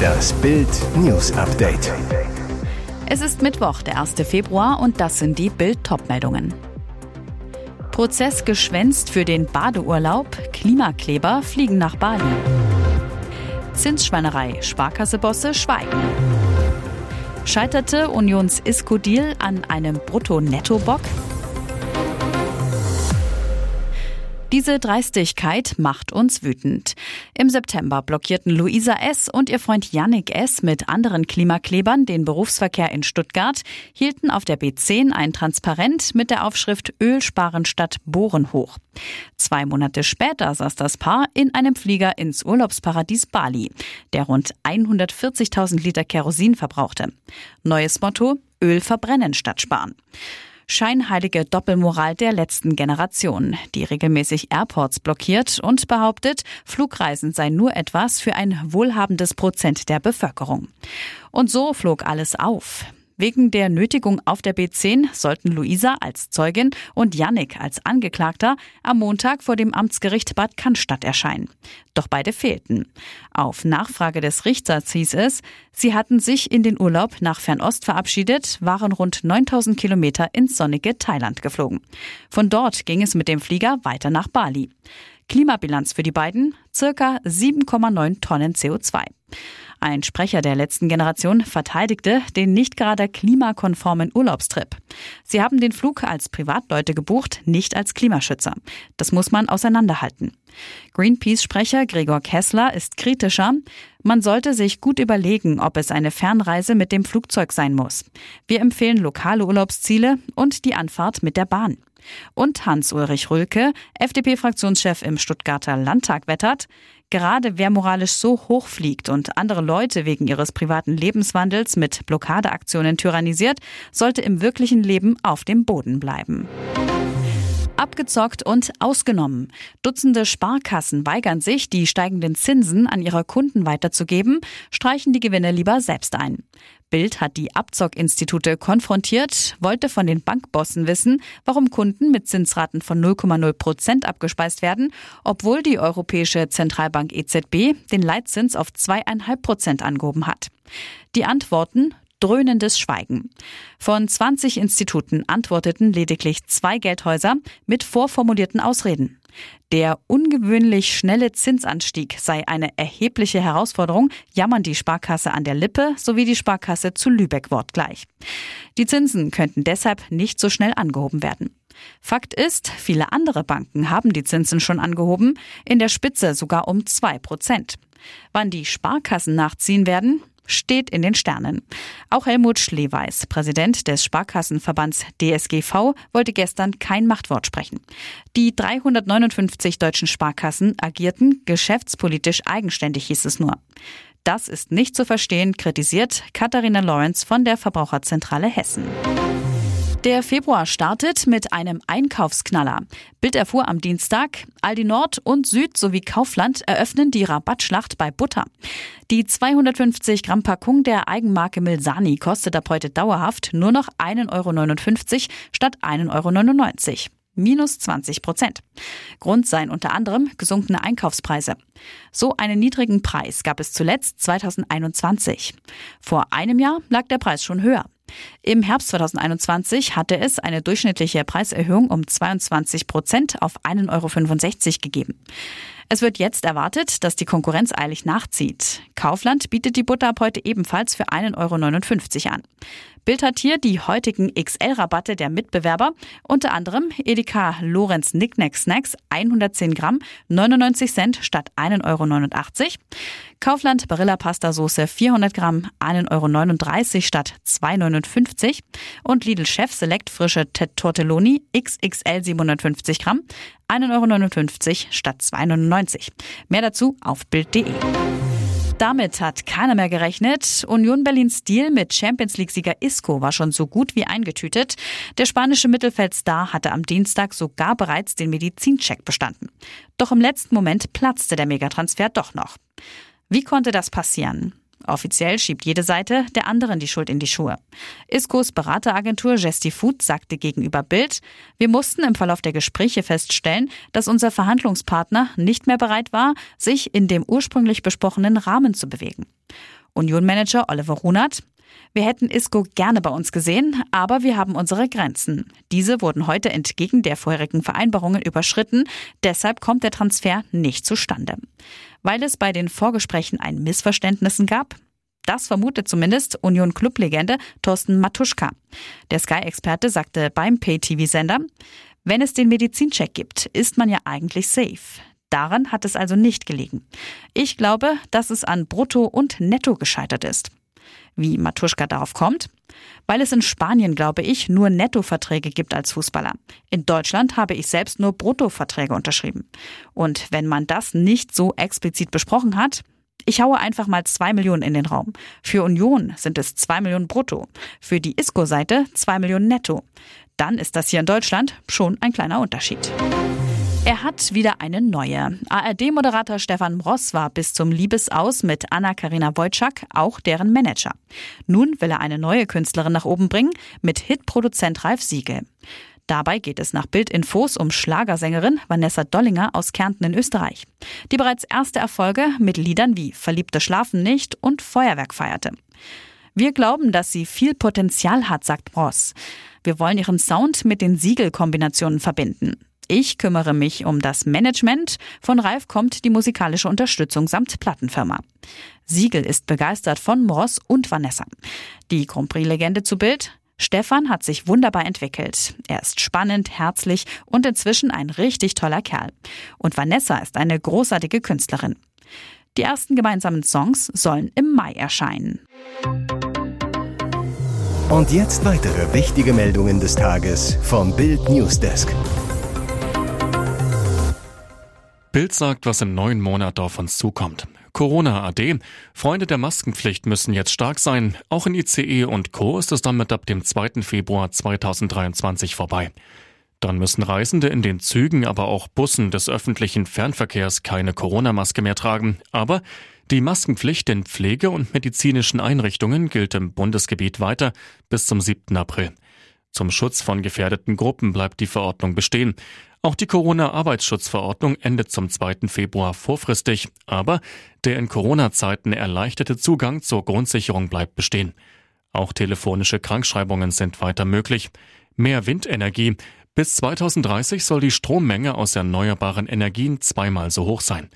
Das Bild News Update. Es ist Mittwoch, der 1. Februar und das sind die Bild Topmeldungen. Prozess geschwänzt für den Badeurlaub, Klimakleber fliegen nach Bali. Zinsschweinerei, Sparkassebosse schweigen. Scheiterte Unions Isco-Deal an einem Brutto-Netto-Bock? Diese Dreistigkeit macht uns wütend. Im September blockierten Luisa S. und ihr Freund Yannick S. mit anderen Klimaklebern den Berufsverkehr in Stuttgart, hielten auf der B10 ein Transparent mit der Aufschrift Öl sparen statt Bohren hoch. Zwei Monate später saß das Paar in einem Flieger ins Urlaubsparadies Bali, der rund 140.000 Liter Kerosin verbrauchte. Neues Motto, Öl verbrennen statt sparen scheinheilige Doppelmoral der letzten Generation, die regelmäßig Airports blockiert und behauptet, Flugreisen seien nur etwas für ein wohlhabendes Prozent der Bevölkerung. Und so flog alles auf. Wegen der Nötigung auf der B10 sollten Luisa als Zeugin und Yannick als Angeklagter am Montag vor dem Amtsgericht Bad Cannstatt erscheinen. Doch beide fehlten. Auf Nachfrage des Richters hieß es, sie hatten sich in den Urlaub nach Fernost verabschiedet, waren rund 9000 Kilometer ins sonnige Thailand geflogen. Von dort ging es mit dem Flieger weiter nach Bali. Klimabilanz für die beiden circa 7,9 Tonnen CO2. Ein Sprecher der letzten Generation verteidigte den nicht gerade klimakonformen Urlaubstrip. Sie haben den Flug als Privatleute gebucht, nicht als Klimaschützer. Das muss man auseinanderhalten. Greenpeace-Sprecher Gregor Kessler ist kritischer. Man sollte sich gut überlegen, ob es eine Fernreise mit dem Flugzeug sein muss. Wir empfehlen lokale Urlaubsziele und die Anfahrt mit der Bahn. Und Hans-Ulrich Rülke, FDP-Fraktionschef im Stuttgarter Landtag, wettert, gerade wer moralisch so hoch fliegt und andere Leute wegen ihres privaten Lebenswandels mit Blockadeaktionen tyrannisiert, sollte im wirklichen Leben auf dem Boden bleiben. Abgezockt und ausgenommen. Dutzende Sparkassen weigern sich, die steigenden Zinsen an ihre Kunden weiterzugeben, streichen die Gewinne lieber selbst ein. Bild hat die Abzockinstitute konfrontiert, wollte von den Bankbossen wissen, warum Kunden mit Zinsraten von 0,0 Prozent abgespeist werden, obwohl die Europäische Zentralbank EZB den Leitzins auf 2,5 Prozent angehoben hat. Die Antworten dröhnendes Schweigen. Von 20 Instituten antworteten lediglich zwei Geldhäuser mit vorformulierten Ausreden. Der ungewöhnlich schnelle Zinsanstieg sei eine erhebliche Herausforderung, jammern die Sparkasse an der Lippe sowie die Sparkasse zu Lübeck wortgleich. Die Zinsen könnten deshalb nicht so schnell angehoben werden. Fakt ist, viele andere Banken haben die Zinsen schon angehoben, in der Spitze sogar um zwei Prozent. Wann die Sparkassen nachziehen werden, steht in den Sternen. Auch Helmut Schleweis, Präsident des Sparkassenverbands DSGV, wollte gestern kein Machtwort sprechen. Die 359 deutschen Sparkassen agierten geschäftspolitisch eigenständig, hieß es nur. Das ist nicht zu verstehen, kritisiert Katharina Lawrence von der Verbraucherzentrale Hessen. Der Februar startet mit einem Einkaufsknaller. Bild erfuhr am Dienstag, Aldi Nord und Süd sowie Kaufland eröffnen die Rabattschlacht bei Butter. Die 250 Gramm Packung der Eigenmarke Milsani kostet ab heute dauerhaft nur noch 1,59 Euro statt 1,99 Euro minus 20 Prozent. Grund seien unter anderem gesunkene Einkaufspreise. So einen niedrigen Preis gab es zuletzt 2021. Vor einem Jahr lag der Preis schon höher. Im Herbst 2021 hatte es eine durchschnittliche Preiserhöhung um 22 Prozent auf 1,65 Euro gegeben. Es wird jetzt erwartet, dass die Konkurrenz eilig nachzieht. Kaufland bietet die Butter ab heute ebenfalls für 1,59 Euro an. Bild hat hier die heutigen XL-Rabatte der Mitbewerber, unter anderem Edeka Lorenz Nicknack Snacks 110 Gramm 99 Cent statt 1,89 Euro. Kaufland Barilla Pasta Soße 400 Gramm 1,39 Euro statt 2,59 Euro. Und Lidl Chef Select frische Tortelloni XXL 750 Gramm 1,59 Euro statt 2,99 Euro. Mehr dazu auf Bild.de. Damit hat keiner mehr gerechnet. Union Berlins Deal mit Champions League-Sieger Isco war schon so gut wie eingetütet. Der spanische Mittelfeldstar hatte am Dienstag sogar bereits den Medizincheck bestanden. Doch im letzten Moment platzte der Megatransfer doch noch. Wie konnte das passieren? Offiziell schiebt jede Seite der anderen die Schuld in die Schuhe. Iskos Berateragentur Gesti Food sagte gegenüber Bild, wir mussten im Verlauf der Gespräche feststellen, dass unser Verhandlungspartner nicht mehr bereit war, sich in dem ursprünglich besprochenen Rahmen zu bewegen. Union-Manager Oliver Runert, wir hätten Isco gerne bei uns gesehen, aber wir haben unsere Grenzen. Diese wurden heute entgegen der vorherigen Vereinbarungen überschritten, deshalb kommt der Transfer nicht zustande. Weil es bei den Vorgesprächen ein Missverständnissen gab, das vermutet zumindest Union Club-Legende Thorsten Matuschka. Der Sky-Experte sagte beim Pay-TV-Sender, wenn es den Medizincheck gibt, ist man ja eigentlich safe. Daran hat es also nicht gelegen. Ich glaube, dass es an Brutto und Netto gescheitert ist. Wie Matuschka darauf kommt? Weil es in Spanien, glaube ich, nur Nettoverträge gibt als Fußballer. In Deutschland habe ich selbst nur Bruttoverträge unterschrieben. Und wenn man das nicht so explizit besprochen hat, ich haue einfach mal zwei Millionen in den Raum. Für Union sind es zwei Millionen brutto. Für die ISCO-Seite zwei Millionen netto. Dann ist das hier in Deutschland schon ein kleiner Unterschied. Er hat wieder eine neue. ARD-Moderator Stefan Ross war bis zum Liebesaus mit Anna-Karina Wojcik auch deren Manager. Nun will er eine neue Künstlerin nach oben bringen mit Hitproduzent Ralf Siegel. Dabei geht es nach Bildinfos um Schlagersängerin Vanessa Dollinger aus Kärnten in Österreich, die bereits erste Erfolge mit Liedern wie Verliebte schlafen nicht und Feuerwerk feierte. Wir glauben, dass sie viel Potenzial hat, sagt Ross. Wir wollen ihren Sound mit den Siegelkombinationen verbinden. Ich kümmere mich um das Management. Von Ralf kommt die musikalische Unterstützung samt Plattenfirma. Siegel ist begeistert von Moss und Vanessa. Die Grand Prix-Legende zu Bild. Stefan hat sich wunderbar entwickelt. Er ist spannend, herzlich und inzwischen ein richtig toller Kerl. Und Vanessa ist eine großartige Künstlerin. Die ersten gemeinsamen Songs sollen im Mai erscheinen. Und jetzt weitere wichtige Meldungen des Tages vom Bild Newsdesk. Bild sagt, was im neuen Monat auf uns zukommt. Corona AD. Freunde der Maskenpflicht müssen jetzt stark sein. Auch in ICE und Co. ist es damit ab dem 2. Februar 2023 vorbei. Dann müssen Reisende in den Zügen, aber auch Bussen des öffentlichen Fernverkehrs keine Corona-Maske mehr tragen. Aber die Maskenpflicht in Pflege- und medizinischen Einrichtungen gilt im Bundesgebiet weiter bis zum 7. April. Zum Schutz von gefährdeten Gruppen bleibt die Verordnung bestehen. Auch die Corona-Arbeitsschutzverordnung endet zum 2. Februar vorfristig, aber der in Corona-Zeiten erleichterte Zugang zur Grundsicherung bleibt bestehen. Auch telefonische Krankschreibungen sind weiter möglich. Mehr Windenergie. Bis 2030 soll die Strommenge aus erneuerbaren Energien zweimal so hoch sein.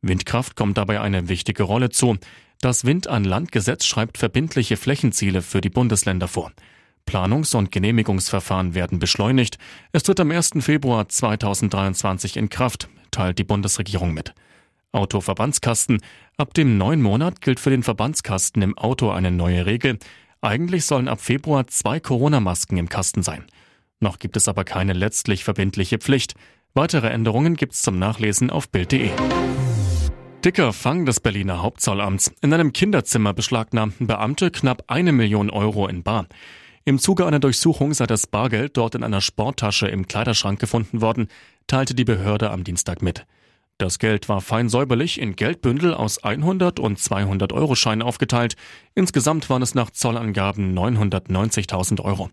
Windkraft kommt dabei eine wichtige Rolle zu. Das Wind an Landgesetz schreibt verbindliche Flächenziele für die Bundesländer vor. Planungs- und Genehmigungsverfahren werden beschleunigt. Es tritt am 1. Februar 2023 in Kraft, teilt die Bundesregierung mit. Autoverbandskasten. Ab dem neuen Monat gilt für den Verbandskasten im Auto eine neue Regel. Eigentlich sollen ab Februar zwei Corona-Masken im Kasten sein. Noch gibt es aber keine letztlich verbindliche Pflicht. Weitere Änderungen gibt's zum Nachlesen auf Bild.de. Dicker Fang des Berliner Hauptzollamts. In einem Kinderzimmer beschlagnahmten Beamte knapp eine Million Euro in Bar. Im Zuge einer Durchsuchung sei das Bargeld dort in einer Sporttasche im Kleiderschrank gefunden worden, teilte die Behörde am Dienstag mit. Das Geld war fein säuberlich in Geldbündel aus 100 und 200 Euro Scheinen aufgeteilt. Insgesamt waren es nach Zollangaben 990.000 Euro.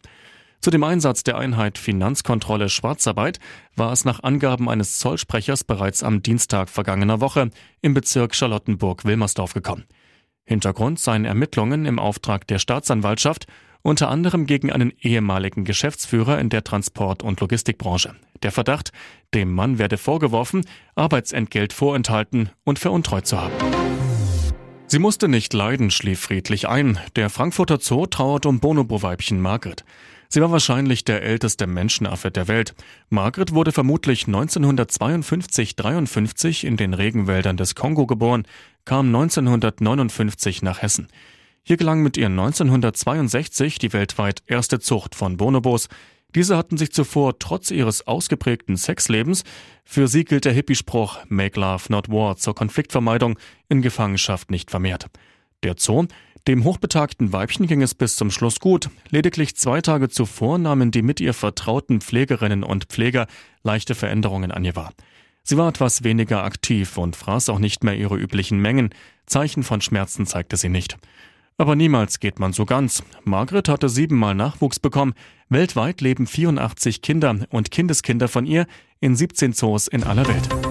Zu dem Einsatz der Einheit Finanzkontrolle Schwarzarbeit war es nach Angaben eines Zollsprechers bereits am Dienstag vergangener Woche im Bezirk Charlottenburg-Wilmersdorf gekommen. Hintergrund seien Ermittlungen im Auftrag der Staatsanwaltschaft unter anderem gegen einen ehemaligen Geschäftsführer in der Transport- und Logistikbranche. Der Verdacht, dem Mann werde vorgeworfen, Arbeitsentgelt vorenthalten und veruntreut zu haben. Sie musste nicht leiden, schlief friedlich ein. Der Frankfurter Zoo trauert um Bonobo-Weibchen Margret. Sie war wahrscheinlich der älteste Menschenaffe der Welt. Margret wurde vermutlich 1952-53 in den Regenwäldern des Kongo geboren, kam 1959 nach Hessen. Hier gelang mit ihr 1962 die weltweit erste Zucht von Bonobos. Diese hatten sich zuvor trotz ihres ausgeprägten Sexlebens, für sie gilt der Hippie-Spruch Make Love Not War zur Konfliktvermeidung, in Gefangenschaft nicht vermehrt. Der Zoo, dem hochbetagten Weibchen ging es bis zum Schluss gut. Lediglich zwei Tage zuvor nahmen die mit ihr vertrauten Pflegerinnen und Pfleger leichte Veränderungen an ihr wahr. Sie war etwas weniger aktiv und fraß auch nicht mehr ihre üblichen Mengen. Zeichen von Schmerzen zeigte sie nicht. Aber niemals geht man so ganz. Margret hatte siebenmal Nachwuchs bekommen. Weltweit leben 84 Kinder und Kindeskinder von ihr in 17 Zoos in aller Welt.